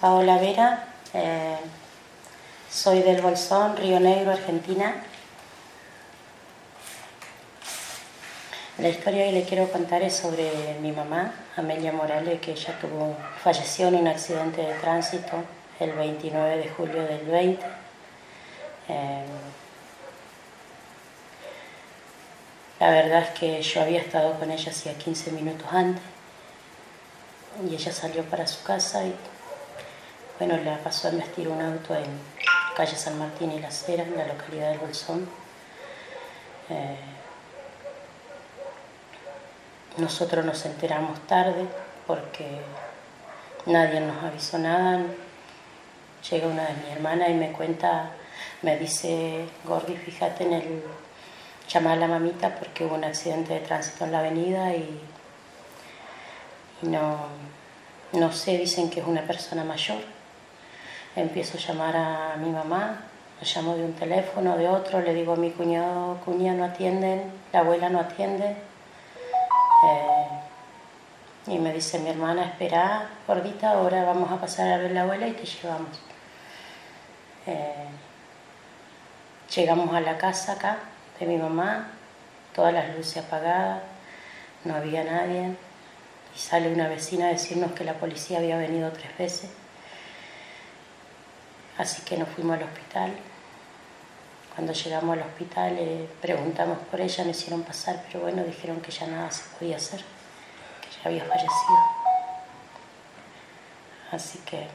Paola Vera, eh, soy del Bolsón, Río Negro, Argentina. La historia que le quiero contar es sobre mi mamá, Amelia Morales, que ella tuvo, falleció en un accidente de tránsito el 29 de julio del 20. Eh, la verdad es que yo había estado con ella hacía 15 minutos antes y ella salió para su casa y bueno, la pasó a investir un auto en calle San Martín y La Cera, en la localidad del Bolsón. Eh, nosotros nos enteramos tarde porque nadie nos avisó nada. Llega una de mi hermana y me cuenta, me dice, Gordi, fíjate en el, llamar a la mamita porque hubo un accidente de tránsito en la avenida y no, no sé, dicen que es una persona mayor. Empiezo a llamar a mi mamá, lo llamo de un teléfono, de otro, le digo a mi cuñado, cuñada no atienden, la abuela no atiende. Eh, y me dice mi hermana, espera, gordita, ahora vamos a pasar a ver la abuela y te llevamos. Eh, llegamos a la casa acá de mi mamá, todas las luces apagadas, no había nadie y sale una vecina a decirnos que la policía había venido tres veces. Así que nos fuimos al hospital. Cuando llegamos al hospital eh, preguntamos por ella, me hicieron pasar, pero bueno, dijeron que ya nada se podía hacer, que ya había fallecido. Así que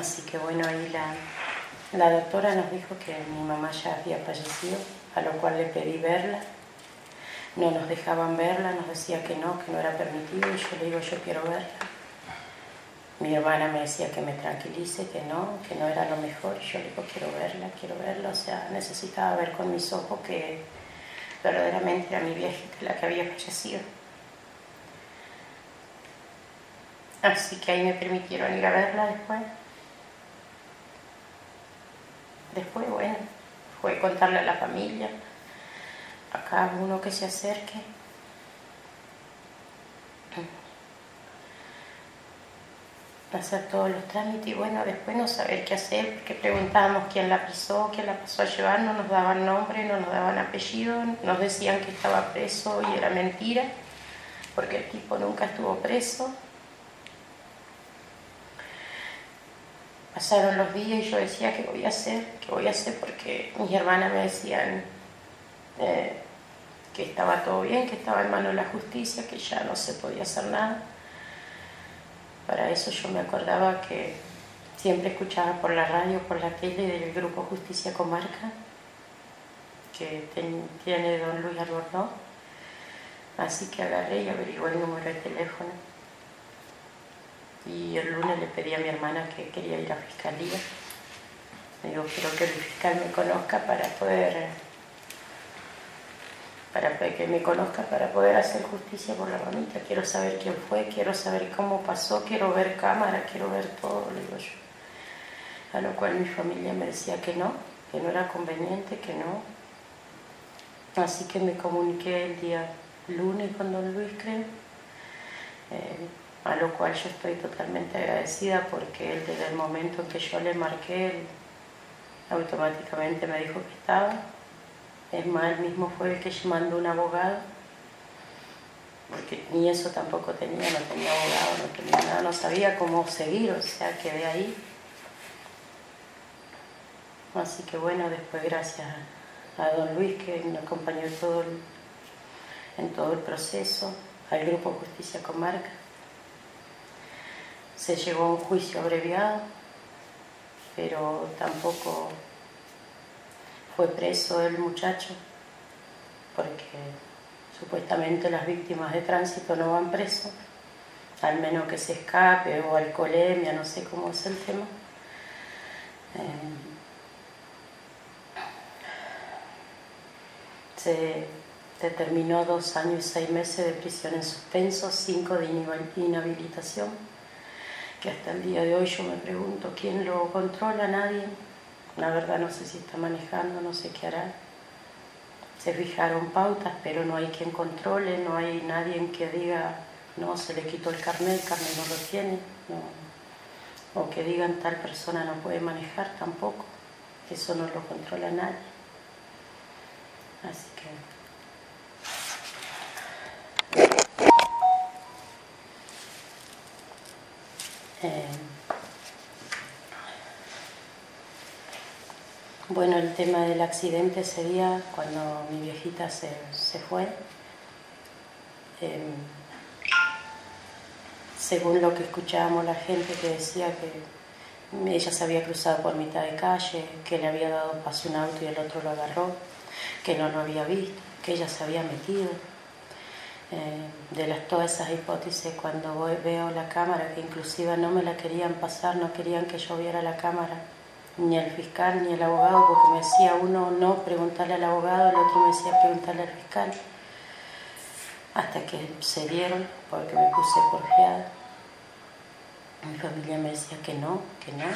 Así que bueno, ahí la, doctora nos dijo que mi mamá ya había fallecido, a lo cual le pedí verla. No nos dejaban verla, nos decía que no, que no era permitido, y yo le digo, yo quiero verla. Mi hermana me decía que me tranquilice, que no, que no era lo mejor. Yo le digo, quiero verla, quiero verla. O sea, necesitaba ver con mis ojos que verdaderamente era mi viejita la que había fallecido. Así que ahí me permitieron ir a verla después. Después, bueno, fue contarle a la familia, a cada uno que se acerque. hacer todos los trámites y bueno, después no saber qué hacer, porque preguntábamos quién la pisó, quién la pasó a llevar, no nos daban nombre, no nos daban apellido, nos decían que estaba preso y era mentira, porque el tipo nunca estuvo preso. Pasaron los días y yo decía, ¿qué voy a hacer? ¿Qué voy a hacer? Porque mis hermanas me decían eh, que estaba todo bien, que estaba en manos de la justicia, que ya no se podía hacer nada. Para eso yo me acordaba que siempre escuchaba por la radio, por la tele del grupo Justicia Comarca, que tiene don Luis Albornoz. Así que agarré y averigué el número de teléfono y el lunes le pedí a mi hermana que quería ir a fiscalía. Me digo, quiero que el fiscal me conozca para poder, para que me conozca para poder hacer justicia por la mamita. Quiero saber quién fue, quiero saber cómo pasó, quiero ver cámara, quiero ver todo, le digo yo. A lo cual mi familia me decía que no, que no era conveniente, que no. Así que me comuniqué el día lunes con don Luis, creo. Eh, a lo cual yo estoy totalmente agradecida porque él desde el momento en que yo le marqué, él automáticamente me dijo que estaba. Es más, él mismo fue el que mandó un abogado, porque ni eso tampoco tenía, no tenía abogado, no tenía nada, no sabía cómo seguir, o sea, quedé ahí. Así que bueno, después gracias a don Luis que me acompañó todo en todo el proceso, al Grupo Justicia Comarca se llegó a un juicio abreviado, pero tampoco fue preso el muchacho, porque supuestamente las víctimas de tránsito no van presos, al menos que se escape o alcoholemia, no sé cómo es el tema. Eh, se determinó dos años y seis meses de prisión en suspenso, cinco de inhabilitación que hasta el día de hoy yo me pregunto quién lo controla, nadie. la verdad no sé si está manejando, no sé qué hará. Se fijaron pautas, pero no hay quien controle, no hay nadie que diga, no, se le quitó el carnet, el carnet no lo tiene, o que digan tal persona no puede manejar tampoco, eso no lo controla nadie. Así que... Eh, bueno, el tema del accidente ese día, cuando mi viejita se, fue, em, según lo que escuchábamos la gente que decía que ella se había cruzado por mitad de calle, que le había dado paso un auto y el otro lo agarró, que no lo había visto, que ella se había metido eh, de las, todas esas hipótesis cuando veo la cámara, que inclusive no me la querían pasar, no querían que yo viera la cámara, ni el fiscal ni el abogado, porque me decía uno no preguntarle al abogado, el otro me decía preguntarle al fiscal, hasta que se dieron, porque me puse porfiada. Mi familia me decía que no, que no.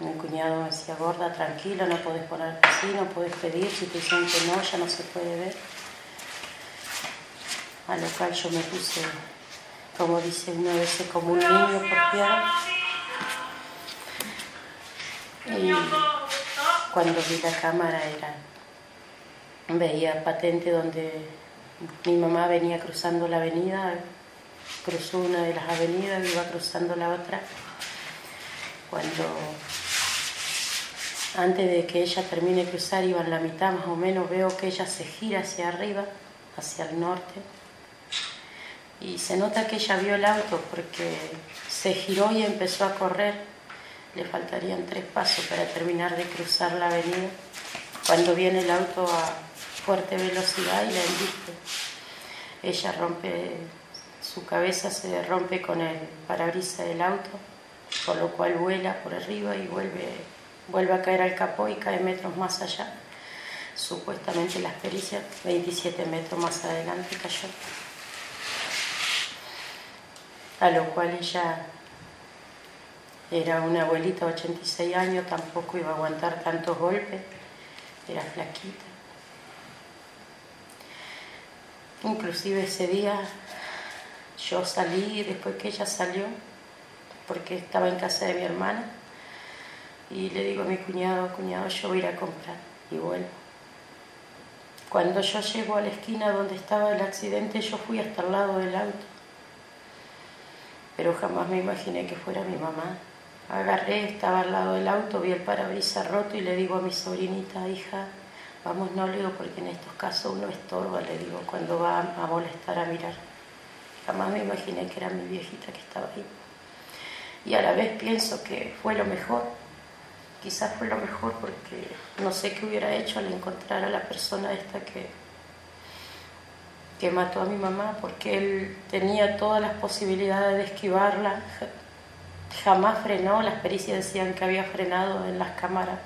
Mi cuñado me decía, gorda, tranquilo, no puedes poner así, no puedes pedir, si te dicen que no, ya no se puede ver a lo cual yo me puse, como dice una vez, como un niño porfiado. Y cuando vi la cámara era, veía patente donde mi mamá venía cruzando la avenida, cruzó una de las avenidas, iba cruzando la otra. Cuando antes de que ella termine de cruzar, iba en la mitad más o menos, veo que ella se gira hacia arriba, hacia el norte, y se nota que ella vio el auto porque se giró y empezó a correr. Le faltarían tres pasos para terminar de cruzar la avenida. Cuando viene el auto a fuerte velocidad y la embiste, ella rompe, su cabeza se rompe con el parabrisas del auto, por lo cual vuela por arriba y vuelve, vuelve a caer al capó y cae metros más allá. Supuestamente las pericias, 27 metros más adelante cayó a lo cual ella era una abuelita de 86 años, tampoco iba a aguantar tantos golpes, era flaquita. Inclusive ese día yo salí después que ella salió, porque estaba en casa de mi hermana, y le digo a mi cuñado, cuñado, yo voy a ir a comprar y vuelvo. Cuando yo llego a la esquina donde estaba el accidente, yo fui hasta el lado del auto pero jamás me imaginé que fuera mi mamá. Agarré, estaba al lado del auto, vi el parabrisas roto y le digo a mi sobrinita, hija, vamos, no le digo porque en estos casos uno estorba, le digo, cuando va a molestar a mirar. Jamás me imaginé que era mi viejita que estaba ahí. Y a la vez pienso que fue lo mejor, quizás fue lo mejor porque no sé qué hubiera hecho al encontrar a la persona esta que que mató a mi mamá porque él tenía todas las posibilidades de esquivarla, jamás frenó, las pericias decían que había frenado en las cámaras,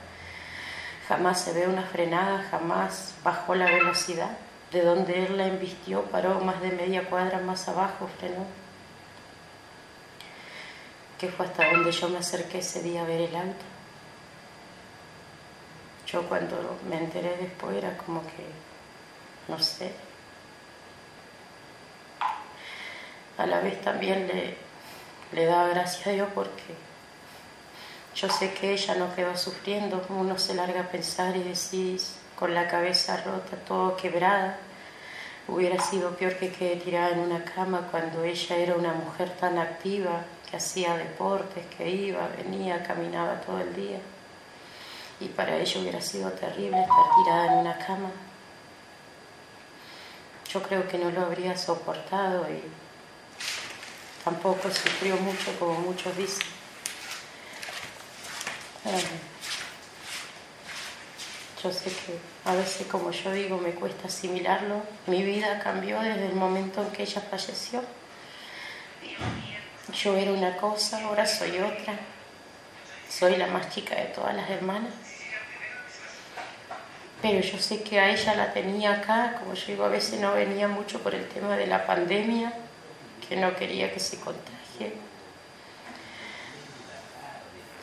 jamás se ve una frenada, jamás bajó la velocidad, de donde él la embistió, paró más de media cuadra más abajo, frenó, que fue hasta donde yo me acerqué ese día a ver el auto. Yo cuando me enteré después era como que, no sé, a la vez también le, le daba gracias a Dios porque yo sé que ella no quedó sufriendo, uno se larga a pensar y decís con la cabeza rota, todo quebrada, hubiera sido peor que quede tirada en una cama cuando ella era una mujer tan activa, que hacía deportes, que iba, venía, caminaba todo el día. Y para ella hubiera sido terrible estar tirada en una cama. Yo creo que no lo habría soportado y tampoco sufrió mucho como muchos dicen. Yo sé que a veces, como yo digo, me cuesta asimilarlo. Mi vida cambió desde el momento en que ella falleció. Yo era una cosa, ahora soy otra. Soy la más chica de todas las hermanas. Pero yo sé que a ella la tenía acá, como yo digo, a veces no venía mucho por el tema de la pandemia que no quería que se contagie.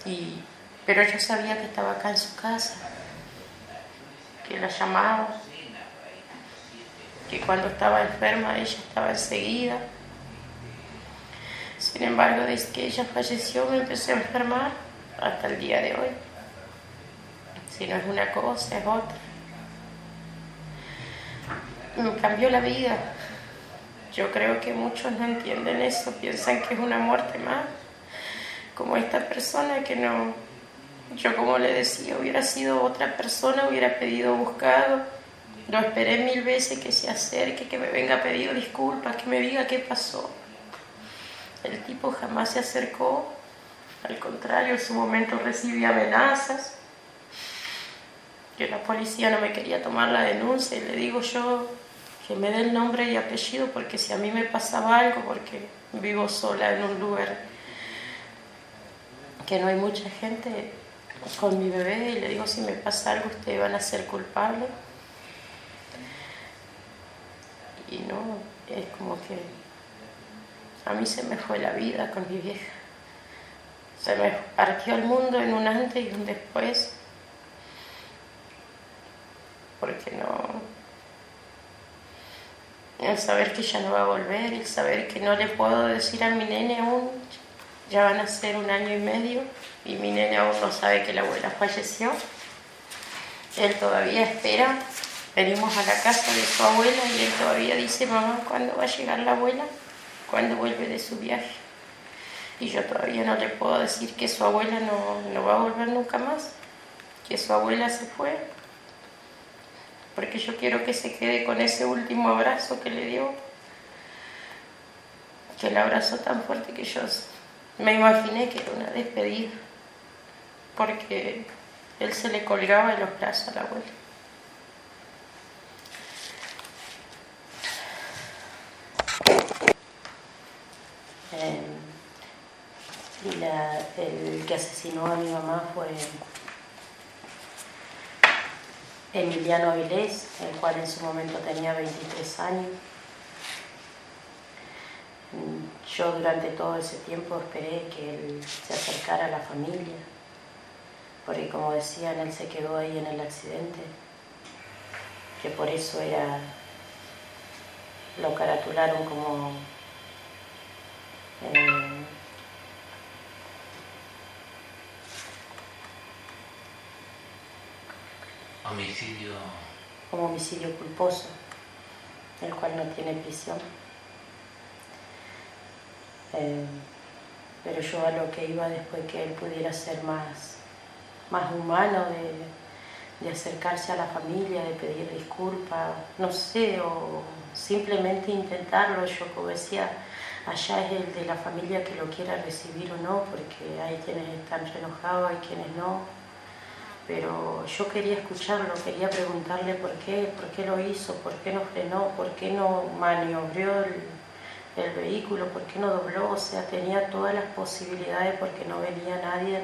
Y Pero yo sabía que estaba acá en su casa, que la llamaba, que cuando estaba enferma ella estaba enseguida. Sin embargo, desde que ella falleció me empecé a enfermar hasta el día de hoy. Si no es una cosa, es otra. Me cambió la vida. Yo creo que muchos no entienden eso, piensan que es una muerte más. Como esta persona que no, yo como le decía, hubiera sido otra persona, hubiera pedido buscado. Lo esperé mil veces que se acerque, que me venga a pedir disculpas, que me diga qué pasó. El tipo jamás se acercó, al contrario, en su momento recibí amenazas, que la policía no me quería tomar la denuncia y le digo yo que me dé el nombre y apellido porque si a mí me pasaba algo, porque vivo sola en un lugar que no hay mucha gente, con mi bebé y le digo, si me pasa algo, ustedes van a ser culpables. Y no, es como que a mí se me fue la vida con mi vieja. Se me partió el mundo en un antes y un después. Porque no. El saber que ya no va a volver, el saber que no le puedo decir a mi nene aún, ya van a ser un año y medio y mi nene aún no sabe que la abuela falleció. Él todavía espera. Venimos a la casa de su abuela y él todavía dice, mamá, ¿cuándo va a llegar la abuela? ¿Cuándo vuelve de su viaje? Y yo todavía no le puedo decir que su abuela no, no va a volver nunca más, que su abuela se fue, porque yo quiero que se quede con ese último abrazo que le dio, que el abrazo tan fuerte que yo me imaginé que era una despedida porque él se le colgaba en los brazos a la abuela. Eh, el que asesinó a mi mamá fue Emiliano Avilés, el cual en su momento tenía 23 años. Yo durante todo ese tiempo esperé que él se acercara a la familia, porque como decían, él se quedó ahí en el accidente, que por eso era, lo caratularon como eh, homicidio como homicidio culposo, el cual no tiene prisión. Eh, pero yo a lo que iba después que él pudiera ser más más humano de, acercarse a la familia, de pedir disculpas, no sé, o simplemente intentarlo. Yo como decía, allá es el de la familia que lo quiera recibir o no, porque hay quienes están enojados, hay quienes no. Pero yo quería escucharlo, quería preguntarle por qué, por qué lo hizo, por qué no frenó, por qué no maniobró el, el vehículo, por qué no dobló, o sea, tenía todas las posibilidades porque no venía nadie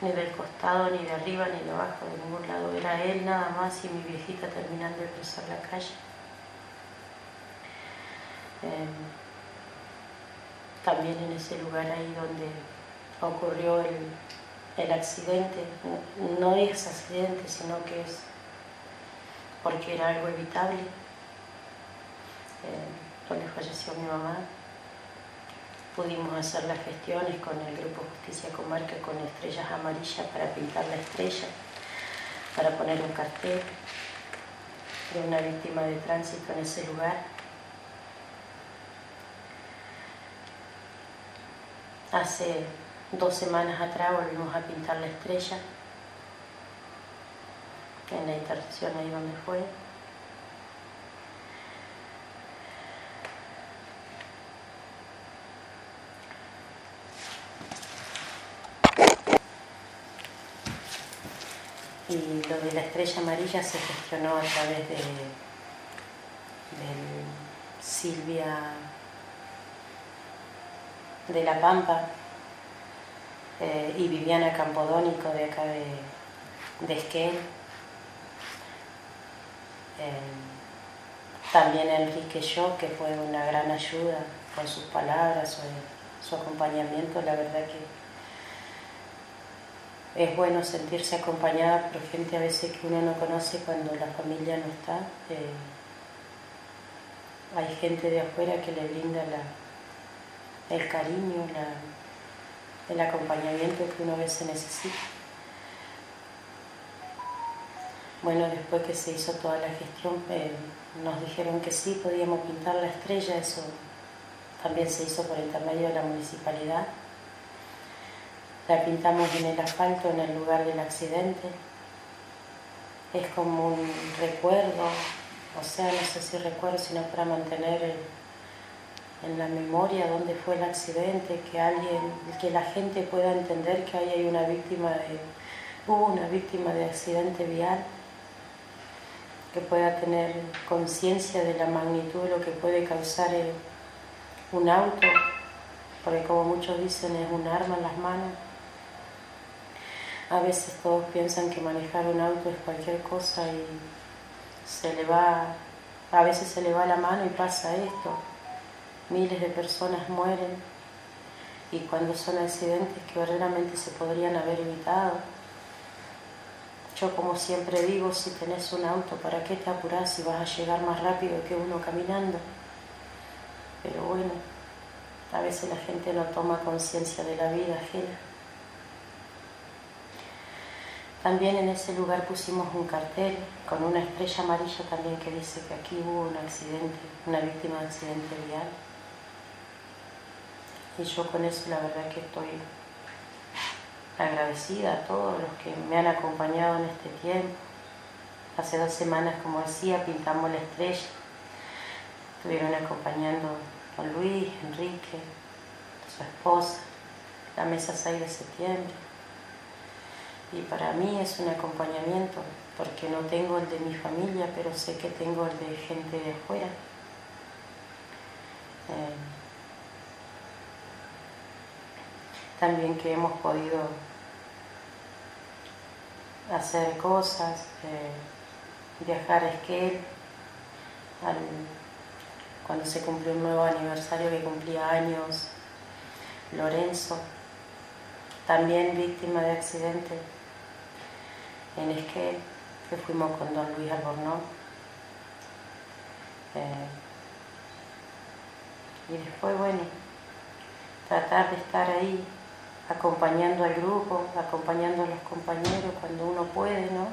ni del costado, ni de arriba, ni de abajo, de ningún lado. Era él nada más y mi viejita terminando de cruzar la calle. Em, también en ese lugar ahí donde ocurrió el, accidente, no es accidente, sino que es porque era algo evitable, em, donde falleció mi mamá pudimos hacer las gestiones con el Grupo Justicia Comarca con estrellas amarillas para pintar la estrella, para poner un cartel de una víctima de tránsito en ese lugar. Hace dos semanas atrás volvimos a pintar la estrella en la intersección ahí donde fue. y lo de la estrella amarilla se gestionó a través de, Silvia de La Pampa eh, y Viviana Campodónico de acá de, de Esquel. Eh, también Enrique Yo, que fue una gran ayuda con sus palabras, su, su acompañamiento, la verdad que es bueno sentirse acompañada por gente a veces que uno no conoce cuando la familia no está. Eh, hay gente de afuera que le brinda el cariño, el acompañamiento que uno a veces necesita. Bueno, después que se hizo toda la gestión, eh, nos dijeron que sí, podíamos pintar la estrella, eso también se hizo por intermedio de la municipalidad. La pintamos en el asfalto en el lugar del accidente. Es como un recuerdo, o sea, no sé si recuerdo, sino para mantener en la memoria dónde fue el accidente, que alguien, que la gente pueda entender que ahí hay una víctima de, hubo una víctima de accidente vial, que pueda tener conciencia de la magnitud de lo que puede causar un auto, porque como muchos dicen es un arma en las manos. A veces todos piensan que manejar un auto es cualquier cosa y se le va, a veces se le va la mano y pasa esto. Miles de personas mueren y cuando son accidentes que verdaderamente se podrían haber evitado. Yo como siempre digo, si tenés un auto, ¿para qué te apurás si vas a llegar más rápido que uno caminando? Pero bueno, a veces la gente no toma conciencia de la vida ajena. También en ese lugar pusimos un cartel con una estrella amarilla también que dice que aquí hubo un accidente, una víctima de accidente vial. Y yo con eso la verdad que estoy agradecida a todos los que me han acompañado en este tiempo. Hace dos semanas, como decía, pintamos la estrella. Estuvieron acompañando con Luis, Enrique, su esposa, la mesa 6 de septiembre. Y para mí es un acompañamiento, porque no tengo el de mi familia, pero sé que tengo el de gente de afuera. Eh, también que hemos podido hacer cosas, eh, viajar a Esquel, cuando se cumplió un nuevo aniversario que cumplía años, Lorenzo, también víctima de accidente en Esquel, que fuimos con don Luis Albornoz. Eh, y después, bueno, tratar de estar ahí acompañando al grupo, acompañando a los compañeros cuando uno puede, ¿no?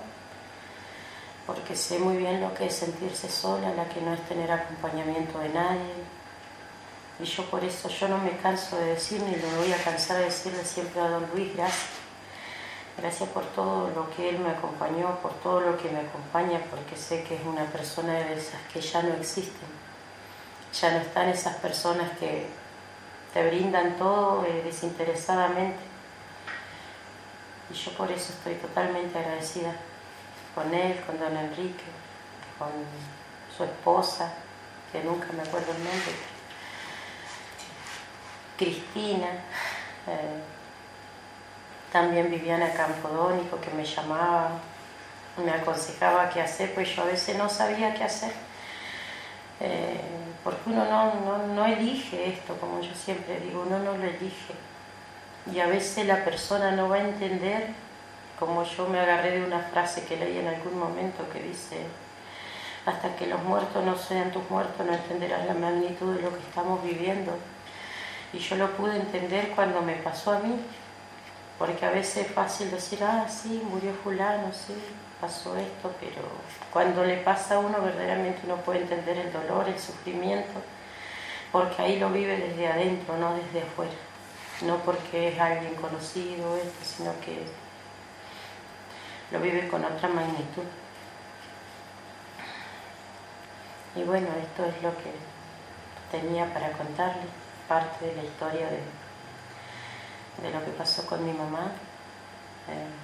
Porque sé muy bien lo que es sentirse sola, la que no es tener acompañamiento de nadie. Y yo por eso yo no me canso de decir, ni lo voy a cansar de decirle siempre a don Luis, gracias. Gracias por todo lo que él me acompañó, por todo lo que me acompaña, porque sé que es una persona de esas que ya no existen. Ya no están esas personas que te brindan todo eh, desinteresadamente. Y yo por eso estoy totalmente agradecida con él, con don Enrique, con su esposa, que nunca me acuerdo el nombre, Cristina, eh, también Viviana Campodónico, que me llamaba, me aconsejaba qué hacer, pues yo a veces no sabía qué hacer. Eh, porque uno no, no, elige esto, como yo siempre digo, uno no lo elige. Y a veces la persona no va a entender, como yo me agarré de una frase que leí en algún momento que dice, hasta que los muertos no sean tus muertos no entenderás la magnitud de lo que estamos viviendo. Y yo lo pude entender cuando me pasó a mí, porque a veces es fácil decir, ah, sí, murió fulano, sí, pasó esto, pero cuando le pasa a uno verdaderamente uno puede entender el dolor, el sufrimiento, porque ahí lo vive desde adentro, no desde afuera. No porque es alguien conocido, sino que lo vive con otra magnitud. Y bueno, esto es lo que tenía para contarles, parte de la historia de, de lo que pasó con mi mamá. Eh,